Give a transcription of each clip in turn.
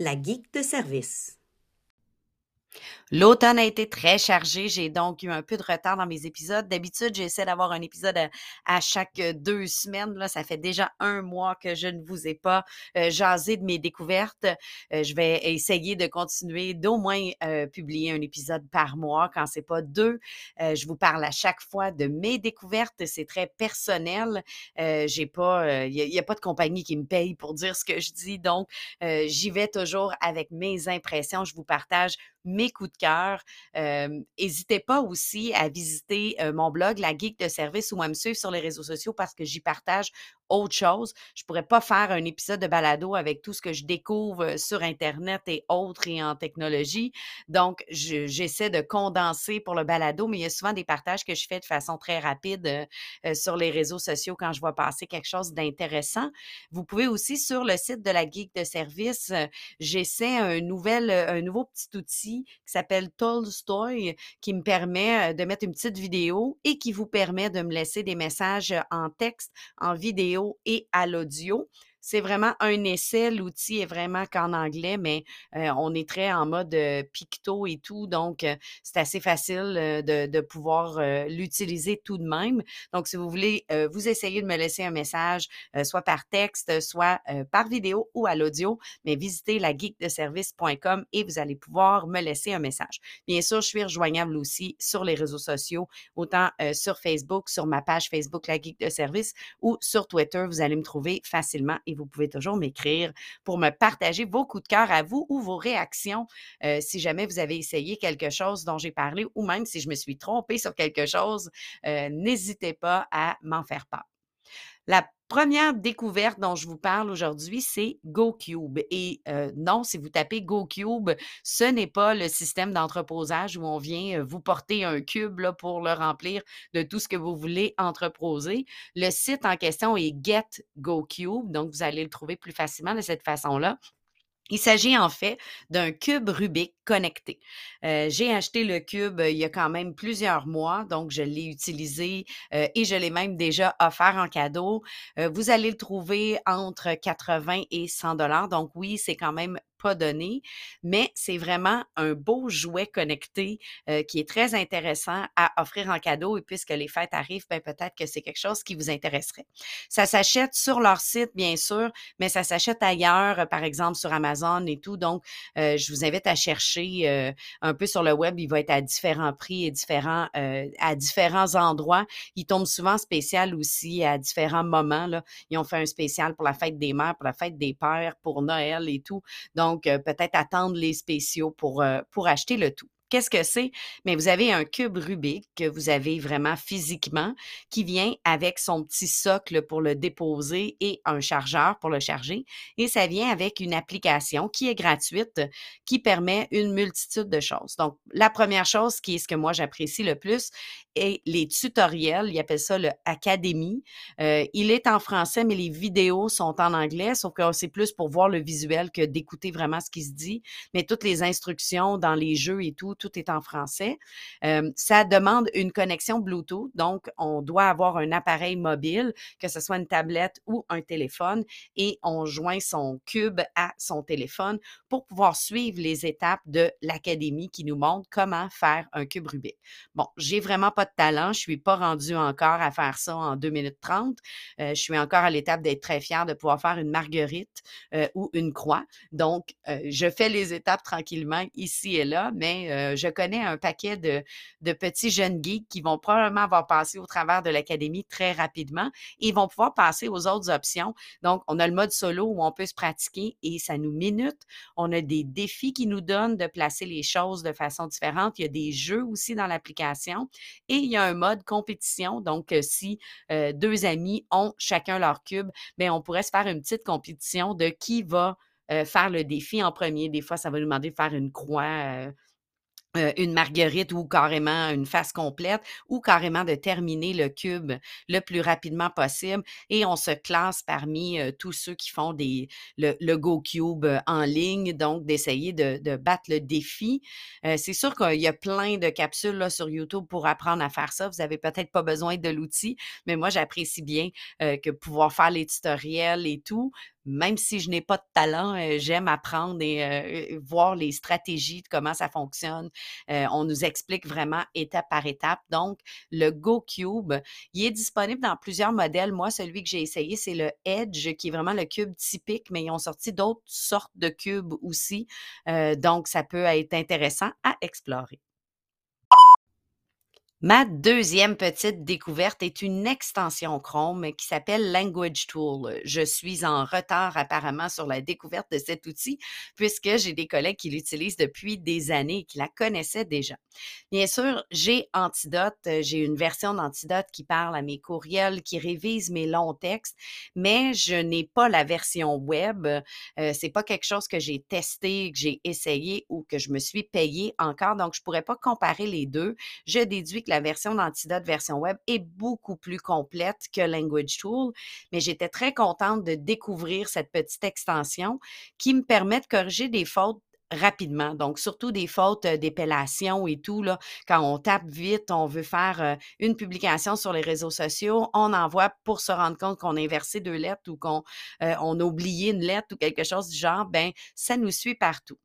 La geek de service. L'automne a été très chargé. J'ai donc eu un peu de retard dans mes épisodes. D'habitude, j'essaie d'avoir un épisode à, chaque deux semaines. Là, ça fait déjà un mois que je ne vous ai pas euh, jasé de mes découvertes. Euh, je vais essayer de continuer d'au moins euh, publier un épisode par mois quand c'est pas deux. je vous parle à chaque fois de mes découvertes. C'est très personnel. j'ai pas, il n'y a, a, pas de compagnie qui me paye pour dire ce que je dis. Donc, j'y vais toujours avec mes impressions. Je vous partage mes coups de cœur. N'hésitez pas aussi à visiter mon blog, La Geek de service, ou à me suivre sur les réseaux sociaux parce que j'y partage autre chose. Je pourrais pas faire un épisode de balado avec tout ce que je découvre sur Internet et autres et en technologie. Donc, j'essaie de condenser pour le balado, mais il y a souvent des partages que je fais de façon très rapide sur les réseaux sociaux quand je vois passer quelque chose d'intéressant. Vous pouvez aussi sur le site de la Geek de service, j'essaie un nouvel, un nouveau petit outil qui s'appelle Tolstoy qui me permet de mettre une petite vidéo et qui vous permet de me laisser des messages en texte, en vidéo et à l'audio. C'est vraiment un essai. L'outil est vraiment qu'en anglais, mais on est très en mode picto et tout. Donc, c'est assez facile de, pouvoir l'utiliser tout de même. Donc, si vous voulez, vous essayez de me laisser un message, soit par texte, soit par vidéo ou à l'audio, mais visitez la geekdeservice.com et vous allez pouvoir me laisser un message. Bien sûr, je suis rejoignable aussi sur les réseaux sociaux, autant sur Facebook, sur ma page Facebook La Geek de Service ou sur Twitter. Vous allez me trouver facilement et vous pouvez toujours m'écrire pour me partager vos coups de cœur à vous ou vos réactions euh, si jamais vous avez essayé quelque chose dont j'ai parlé ou même si je me suis trompée sur quelque chose, euh, n'hésitez pas à m'en faire part. Première découverte dont je vous parle aujourd'hui, c'est GoCube. Et euh, non, si vous tapez GoCube, ce n'est pas le système d'entreposage où on vient euh, vous porter un cube pour le remplir de tout ce que vous voulez entreposer. Le site en question est Get GoCube, donc vous allez le trouver plus facilement de cette façon-là. Il s'agit en fait d'un cube Rubik connecté. Euh, j'ai acheté le cube il y a quand même plusieurs mois, donc je l'ai utilisé et je l'ai même déjà offert en cadeau. vous allez le trouver entre 80 et 100 dollars. Donc oui, c'est quand même pas donné, mais c'est vraiment un beau jouet connecté euh, qui est très intéressant à offrir en cadeau. Et puisque les fêtes arrivent, ben peut-être que c'est quelque chose qui vous intéresserait. Ça s'achète sur leur site, bien sûr, mais ça s'achète ailleurs, par exemple sur Amazon et tout. Donc, euh, je vous invite à chercher euh, un peu sur le web. Il va être à différents prix et différents à différents endroits. Il tombe souvent spécial aussi à différents moments. Là. Ils ont fait un spécial pour la fête des mères, pour la fête des pères, pour Noël et tout. Donc, peut-être attendre les spéciaux pour, pour acheter le tout. Qu'est-ce que c'est? Mais vous avez un cube Rubik que vous avez vraiment physiquement qui vient avec son petit socle pour le déposer et un chargeur pour le charger. Et ça vient avec une application qui est gratuite qui permet une multitude de choses. Donc, la première chose qui est ce que moi j'apprécie le plus est les tutoriels. Ils appellent ça le Academy. Euh, il est en français, mais les vidéos sont en anglais, sauf que c'est plus pour voir le visuel que d'écouter vraiment ce qui se dit. Mais toutes les instructions dans les jeux et tout, tout est en français. ça demande une connexion Bluetooth, donc on doit avoir un appareil mobile, que ce soit une tablette ou un téléphone, et on joint son cube à son téléphone pour pouvoir suivre les étapes de l'académie qui nous montre comment faire un cube Rubik. Bon, j'ai vraiment pas de talent, je suis pas rendue encore à faire ça en 2 minutes 30. je suis encore à l'étape d'être très fière de pouvoir faire une marguerite ou une croix. Donc, je fais les étapes tranquillement ici et là, mais je connais un paquet de, petits jeunes geeks qui vont probablement avoir passé au travers de l'académie très rapidement et vont pouvoir passer aux autres options. Donc, on a le mode solo où on peut se pratiquer et ça nous minute. On a des défis qui nous donnent de placer les choses de façon différente. Il y a des jeux aussi dans l'application et il y a un mode compétition. Donc, euh, si euh, deux amis ont chacun leur cube, bien, on pourrait se faire une petite compétition de qui va euh, faire le défi en premier. Des fois, ça va nous demander de faire une croix euh, une marguerite ou carrément une face complète ou carrément de terminer le cube le plus rapidement possible et on se classe parmi euh, tous ceux qui font des le, Go Cube euh, en ligne donc d'essayer de, battre le défi. c'est sûr qu'il y a plein de capsules là, sur YouTube pour apprendre à faire ça. Vous avez peut-être pas besoin de l'outil, mais moi j'apprécie bien que pouvoir faire les tutoriels et tout même si je n'ai pas de talent, euh, j'aime apprendre et euh, voir les stratégies de comment ça fonctionne. Euh, on nous explique vraiment étape par étape. Donc, le GoCube, il est disponible dans plusieurs modèles. Moi, celui que j'ai essayé, c'est le Edge, qui est vraiment le cube typique, mais ils ont sorti d'autres sortes de cubes aussi. donc, ça peut être intéressant à explorer. Ma deuxième petite découverte est une extension Chrome qui s'appelle Language Tool. Je suis en retard apparemment sur la découverte de cet outil puisque j'ai des collègues qui l'utilisent depuis des années et qui la connaissaient déjà. Bien sûr, j'ai Antidote, j'ai une version d'Antidote qui parle à mes courriels, qui révise mes longs textes, mais je n'ai pas la version web. Euh, c'est pas quelque chose que j'ai testé, que j'ai essayé ou que je me suis payé encore, donc je pourrais pas comparer les deux. Je déduis la version d'Antidote version web est beaucoup plus complète que Language Tool, mais j'étais très contente de découvrir cette petite extension qui me permet de corriger des fautes rapidement. Donc, surtout des fautes euh, d'épellation et tout, là, quand on tape vite, on veut faire euh, une publication sur les réseaux sociaux, on envoie pour se rendre compte qu'on a inversé deux lettres ou qu'on euh, a oublié une lettre ou quelque chose du genre, ben ça nous suit partout.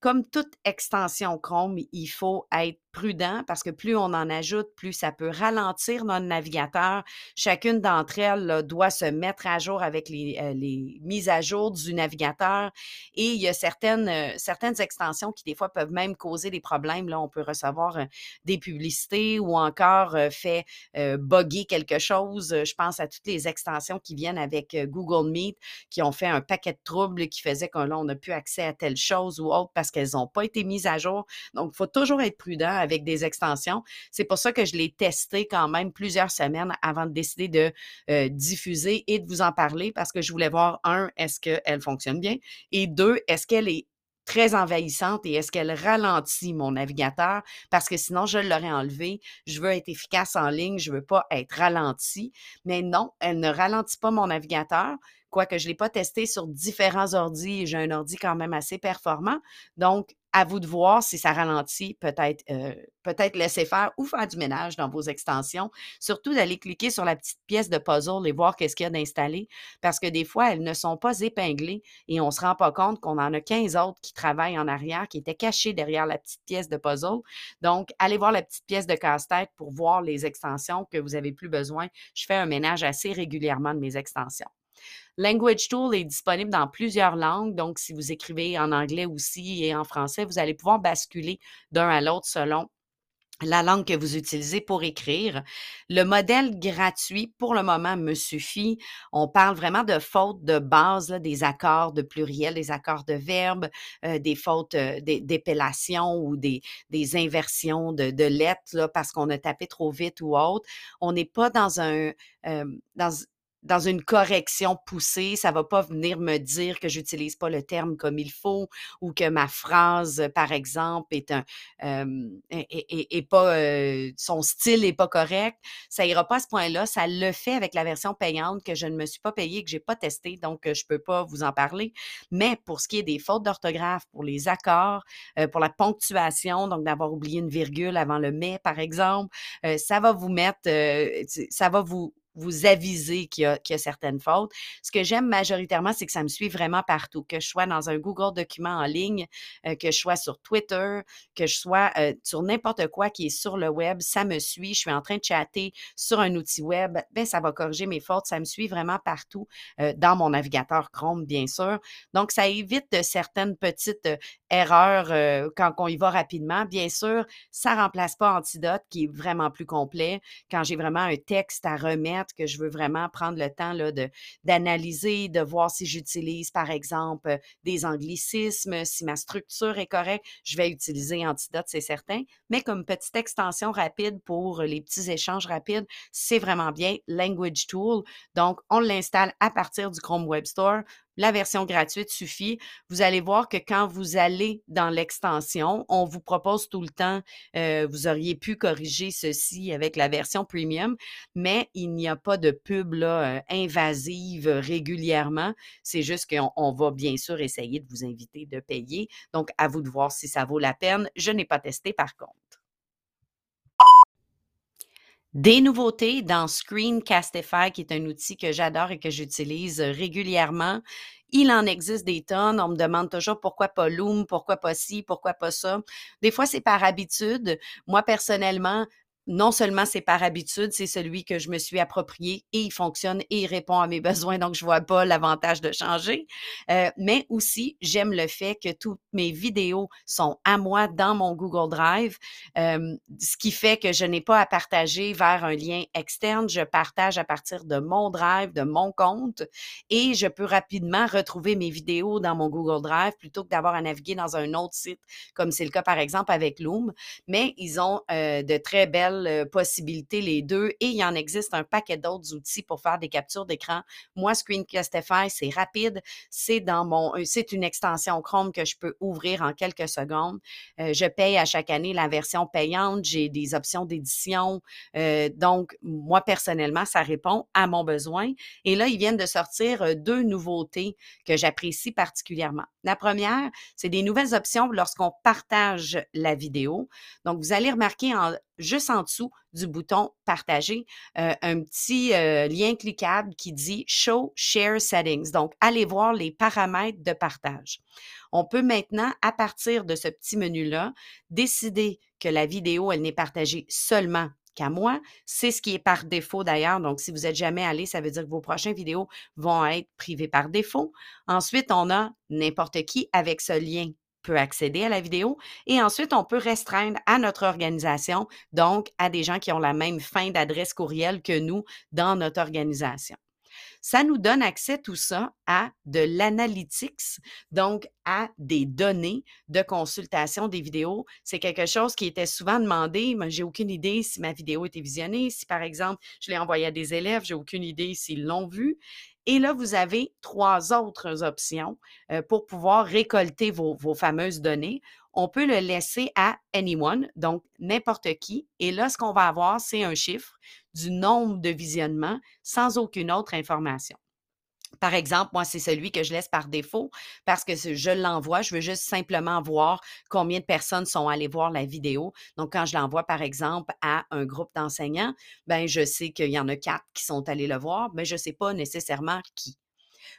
Comme toute extension Chrome, il faut être prudent parce que plus on en ajoute, plus ça peut ralentir notre navigateur. Chacune d'entre elles doit se mettre à jour avec les, euh, les, mises à jour du navigateur. Et il y a certaines, euh, certaines extensions qui, des fois, peuvent même causer des problèmes. Là, on peut recevoir euh, des publicités ou encore fait bugger quelque chose. Je pense à toutes les extensions qui viennent avec Google Meet qui ont fait un paquet de troubles qui faisaient qu'on n'a plus accès à telle chose ou autre parce qu'elles n'ont pas été mises à jour. Donc, il faut toujours être prudent avec des extensions. C'est pour ça que je l'ai testé quand même plusieurs semaines avant de décider de euh, diffuser et de vous en parler parce que je voulais voir, un, est-ce qu'elle fonctionne bien? Et deux, est-ce qu'elle est très envahissante et est-ce qu'elle ralentit mon navigateur? Parce que sinon, je l'aurais enlevé. Je veux être efficace en ligne, je veux pas être ralenti. Mais non, elle ne ralentit pas mon navigateur quoique je ne l'ai pas testé sur différents ordis j'ai un ordi quand même assez performant. Donc, à vous de voir si ça ralentit, peut-être euh, peut-être laisser faire ou faire du ménage dans vos extensions. Surtout d'aller cliquer sur la petite pièce de puzzle et voir qu'est-ce qu'il y a d'installé parce que des fois, elles ne sont pas épinglées et on se rend pas compte qu'on en a 15 autres qui travaillent en arrière, qui étaient cachés derrière la petite pièce de puzzle. Donc, allez voir la petite pièce de casse-tête pour voir les extensions que vous n'avez plus besoin. Je fais un ménage assez régulièrement de mes extensions. Language Tool est disponible dans plusieurs langues, donc si vous écrivez en anglais aussi et en français, vous allez pouvoir basculer d'un à l'autre selon la langue que vous utilisez pour écrire. Le modèle gratuit, pour le moment, me suffit. On parle vraiment de fautes de base, des accords de pluriel, des accords de verbe, euh, des fautes euh, d'épellation ou des, inversions de, lettres parce qu'on a tapé trop vite ou autre. On n'est pas dans un... Euh, dans, dans une correction poussée, ça va pas venir me dire que j'utilise pas le terme comme il faut ou que ma phrase, par exemple, est un est, pas son style est pas correct. Ça ira pas à ce point-là. Ça le fait avec la version payante que je ne me suis pas payée, que j'ai pas testé, donc je peux pas vous en parler. Mais pour ce qui est des fautes d'orthographe, pour les accords, pour la ponctuation, donc d'avoir oublié une virgule avant le mais, par exemple, ça va vous mettre, ça va vous vous aviser qu'il y, a, certaines fautes. Ce que j'aime majoritairement, c'est que ça me suit vraiment partout, que je sois dans un Google document en ligne, euh, que je sois sur Twitter, que je sois euh, sur n'importe quoi qui est sur le web, ça me suit. Je suis en train de chatter sur un outil web, ben ça va corriger mes fautes. Ça me suit vraiment partout euh, dans mon navigateur Chrome, bien sûr. Donc, ça évite certaines petites erreurs quand on y va rapidement. Bien sûr, ça remplace pas Antidote, qui est vraiment plus complet. Quand j'ai vraiment un texte à remettre, que je veux vraiment prendre le temps là, d'analyser, de voir si j'utilise, par exemple, des anglicismes, si ma structure est correcte, je vais utiliser Antidote, c'est certain. Mais comme petite extension rapide pour les petits échanges rapides, c'est vraiment bien Language Tool. Donc, on l'installe à partir du Chrome Web Store. La version gratuite suffit. Vous allez voir que quand vous allez dans l'extension, on vous propose tout le temps, euh, vous auriez pu corriger ceci avec la version premium, mais il n'y a pas de pub là, euh, invasive régulièrement. C'est juste qu'on va bien sûr essayer de vous inviter de payer. Donc, à vous de voir si ça vaut la peine. Je n'ai pas testé par contre. Des nouveautés dans Screencastify, qui est un outil que j'adore et que j'utilise régulièrement. Il en existe des tonnes. On me demande toujours pourquoi pas Loom, pourquoi pas ci, pourquoi pas ça. Des fois, c'est par habitude. Moi, personnellement, non seulement c'est par habitude, c'est celui que je me suis approprié et il fonctionne et il répond à mes besoins, donc je vois pas l'avantage de changer. Euh, mais aussi, j'aime le fait que toutes mes vidéos sont à moi dans mon Google Drive, euh, ce qui fait que je n'ai pas à partager vers un lien externe. Je partage à partir de mon Drive, de mon compte, et je peux rapidement retrouver mes vidéos dans mon Google Drive plutôt que d'avoir à naviguer dans un autre site, comme c'est le cas par exemple avec Loom. Mais ils ont euh, de très belles possibilités, les deux, et il en existe un paquet d'autres outils pour faire des captures d'écran. Moi, Screencastify, c'est rapide, c'est dans mon, c'est une extension Chrome que je peux ouvrir en quelques secondes. Je paye à chaque année la version payante, j'ai des options d'édition, donc moi personnellement, ça répond à mon besoin. Et là, ils viennent de sortir deux nouveautés que j'apprécie particulièrement. La première, c'est des nouvelles options lorsqu'on partage la vidéo. Donc, vous allez remarquer en, juste en dessous du bouton partager euh, un petit euh, lien cliquable qui dit Show Share Settings. Donc, allez voir les paramètres de partage. On peut maintenant, à partir de ce petit menu-là, décider que la vidéo, elle n'est partagée seulement qu'à moi. C'est ce qui est par défaut d'ailleurs. Donc, si vous n'êtes jamais allé, ça veut dire que vos prochaines vidéos vont être privées par défaut. Ensuite, on a n'importe qui avec ce lien peut accéder à la vidéo et ensuite on peut restreindre à notre organisation, donc à des gens qui ont la même fin d'adresse courriel que nous dans notre organisation. Ça nous donne accès tout ça à de l'analytics, donc à des données de consultation des vidéos. C'est quelque chose qui était souvent demandé, mais j'ai aucune idée si ma vidéo était visionnée. Si par exemple, je l'ai envoyée à des élèves, j'ai aucune idée s'ils l'ont vue. Et là, vous avez trois autres options euh, pour pouvoir récolter vos, vos, fameuses données. On peut le laisser à anyone, donc n'importe qui. Et là, ce qu'on va avoir, c'est un chiffre du nombre de visionnements sans aucune autre information. Par exemple, moi, c'est celui que je laisse par défaut parce que je l'envoie. Je veux juste simplement voir combien de personnes sont allées voir la vidéo. Donc, quand je l'envoie, par exemple, à un groupe d'enseignants, ben, je sais qu'il y en a quatre qui sont allés le voir, mais je ne sais pas nécessairement qui.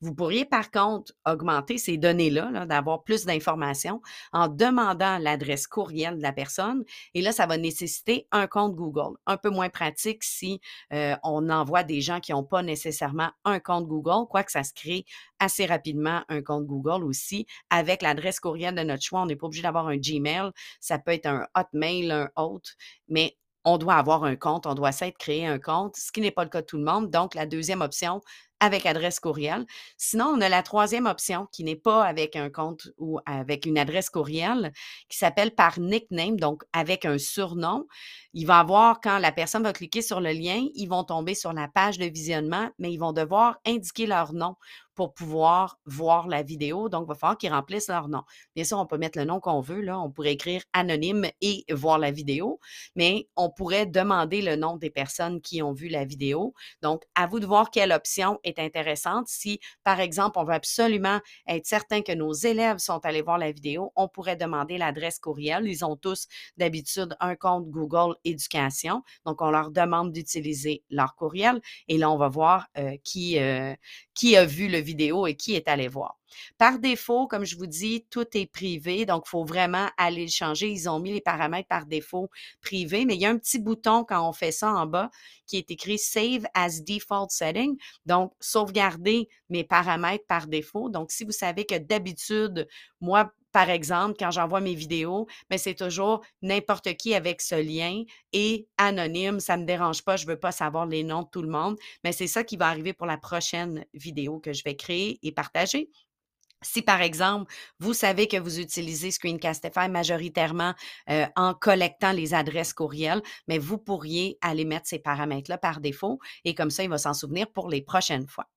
Vous pourriez par contre augmenter ces données-là, d'avoir plus d'informations en demandant l'adresse courriel de la personne. Et là, ça va nécessiter un compte Google. Un peu moins pratique si euh, on envoie des gens qui n'ont pas nécessairement un compte Google, quoique ça se crée assez rapidement un compte Google aussi avec l'adresse courriel de notre choix. On n'est pas obligé d'avoir un Gmail. Ça peut être un Hotmail, un autre, mais on doit avoir un compte, on doit s'être créé un compte, ce qui n'est pas le cas de tout le monde. Donc, la deuxième option, avec adresse courriel. Sinon, on a la troisième option qui n'est pas avec un compte ou avec une adresse courriel, qui s'appelle par nickname, donc avec un surnom. Il va avoir, quand la personne va cliquer sur le lien, ils vont tomber sur la page de visionnement, mais ils vont devoir indiquer leur nom pour pouvoir voir la vidéo. Donc, il va falloir qu'ils remplissent leur nom. Bien sûr, on peut mettre le nom qu'on veut. Là. On pourrait écrire anonyme et voir la vidéo, mais on pourrait demander le nom des personnes qui ont vu la vidéo. Donc, à vous de voir quelle option est intéressante. Si, par exemple, on veut absolument être certain que nos élèves sont allés voir la vidéo, on pourrait demander l'adresse courriel. Ils ont tous d'habitude un compte Google Éducation. Donc, on leur demande d'utiliser leur courriel et là, on va voir euh, qui, euh, qui a vu le vidéo et qui est allé voir. Par défaut, comme je vous dis, tout est privé, donc il faut vraiment aller le changer. Ils ont mis les paramètres par défaut privés, mais il y a un petit bouton quand on fait ça en bas qui est écrit Save as Default Setting, donc sauvegarder mes paramètres par défaut. Donc, si vous savez que d'habitude, moi, par exemple, quand j'envoie mes vidéos, mais c'est toujours n'importe qui avec ce lien et anonyme, ça ne me dérange pas, je ne veux pas savoir les noms de tout le monde, mais c'est ça qui va arriver pour la prochaine vidéo que je vais créer et partager. Si, par exemple, vous savez que vous utilisez Screencastify majoritairement euh, en collectant les adresses courriels, mais vous pourriez aller mettre ces paramètres-là par défaut et comme ça, il va s'en souvenir pour les prochaines fois.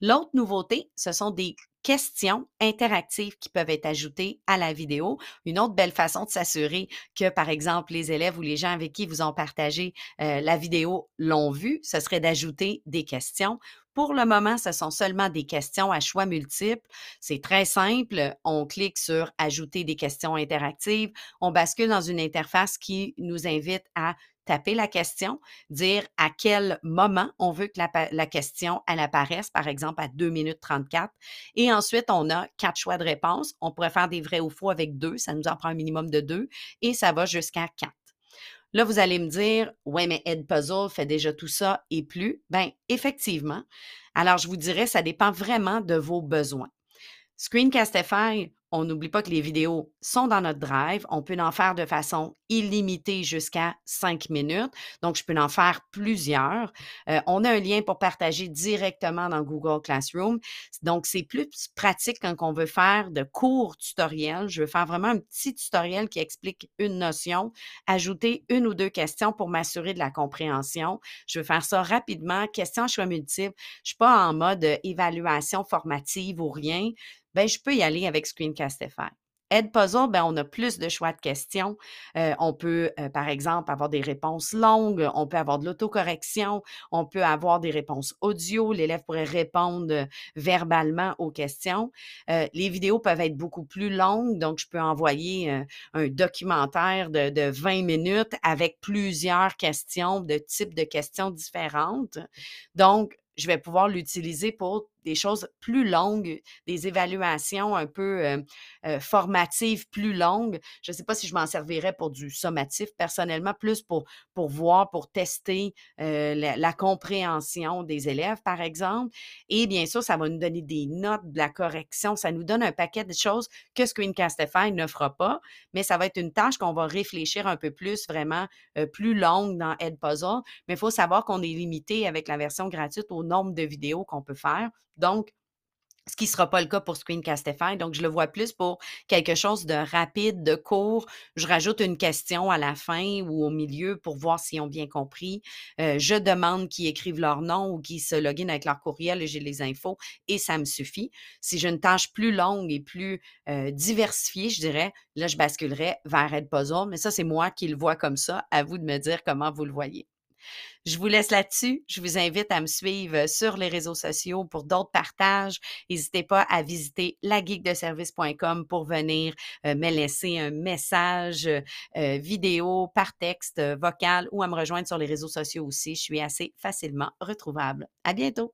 L'autre nouveauté, ce sont des questions interactives qui peuvent être ajoutées à la vidéo. Une autre belle façon de s'assurer que, par exemple, les élèves ou les gens avec qui vous ont partagé euh, la vidéo l'ont vu, ce serait d'ajouter des questions. Pour le moment, ce sont seulement des questions à choix multiples. C'est très simple. On clique sur Ajouter des questions interactives. On bascule dans une interface qui nous invite à taper la question, dire à quel moment on veut que la, question elle apparaisse, par exemple à 2 minutes 34. Et ensuite, on a quatre choix de réponse. On pourrait faire des vrais ou faux avec deux, ça nous en prend un minimum de deux, et ça va jusqu'à quatre. Là, vous allez me dire, ouais, mais Edpuzzle fait déjà tout ça et plus. Bien, effectivement. Alors, je vous dirais, ça dépend vraiment de vos besoins. Screencastify, on n'oublie pas que les vidéos sont dans notre drive. On peut en faire de façon illimitée jusqu'à cinq minutes. Donc, je peux en faire plusieurs. Euh, on a un lien pour partager directement dans Google Classroom. Donc, c'est plus pratique quand on veut faire de courts tutoriels. Je veux faire vraiment un petit tutoriel qui explique une notion, ajouter une ou deux questions pour m'assurer de la compréhension. Je veux faire ça rapidement, question à choix multiple. Je ne suis pas en mode évaluation formative ou rien ben, je peux y aller avec Screencastify. Edpuzzle, ben, on a plus de choix de questions. Euh, on peut, euh, par exemple, avoir des réponses longues, on peut avoir de l'autocorrection, on peut avoir des réponses audio. L'élève pourrait répondre euh, verbalement aux questions. les vidéos peuvent être beaucoup plus longues, donc je peux envoyer un documentaire de, de 20 minutes avec plusieurs questions, de types de questions différentes. Donc, je vais pouvoir l'utiliser pour des choses plus longues, des évaluations un peu euh, euh, formatives plus longues. Je ne sais pas si je m'en servirais pour du sommatif, personnellement, plus pour, pour voir, pour tester euh, la, compréhension des élèves, par exemple. Et bien sûr, ça va nous donner des notes, de la correction. Ça nous donne un paquet de choses que Screencastify ne fera pas, mais ça va être une tâche qu'on va réfléchir un peu plus, vraiment plus longue dans Edpuzzle. Mais il faut savoir qu'on est limité avec la version gratuite au nombre de vidéos qu'on peut faire. Donc, ce qui ne sera pas le cas pour Screencastify. Donc, je le vois plus pour quelque chose de rapide, de court. Je rajoute une question à la fin ou au milieu pour voir s'ils ont bien compris. Euh, je demande qu'ils écrivent leur nom ou qu'ils se loguent avec leur courriel et j'ai les infos et ça me suffit. Si j'ai une tâche plus longue et plus euh, diversifiée, je dirais, là, je basculerai vers Edpuzzle. Mais ça, c'est moi qui le vois comme ça. À vous de me dire comment vous le voyez. Je vous laisse là-dessus. Je vous invite à me suivre sur les réseaux sociaux pour d'autres partages. N'hésitez pas à visiter lageekdeservice.com pour venir euh, me laisser un message euh, vidéo par texte, euh, vocal ou à me rejoindre sur les réseaux sociaux aussi. Je suis assez facilement retrouvable. À bientôt.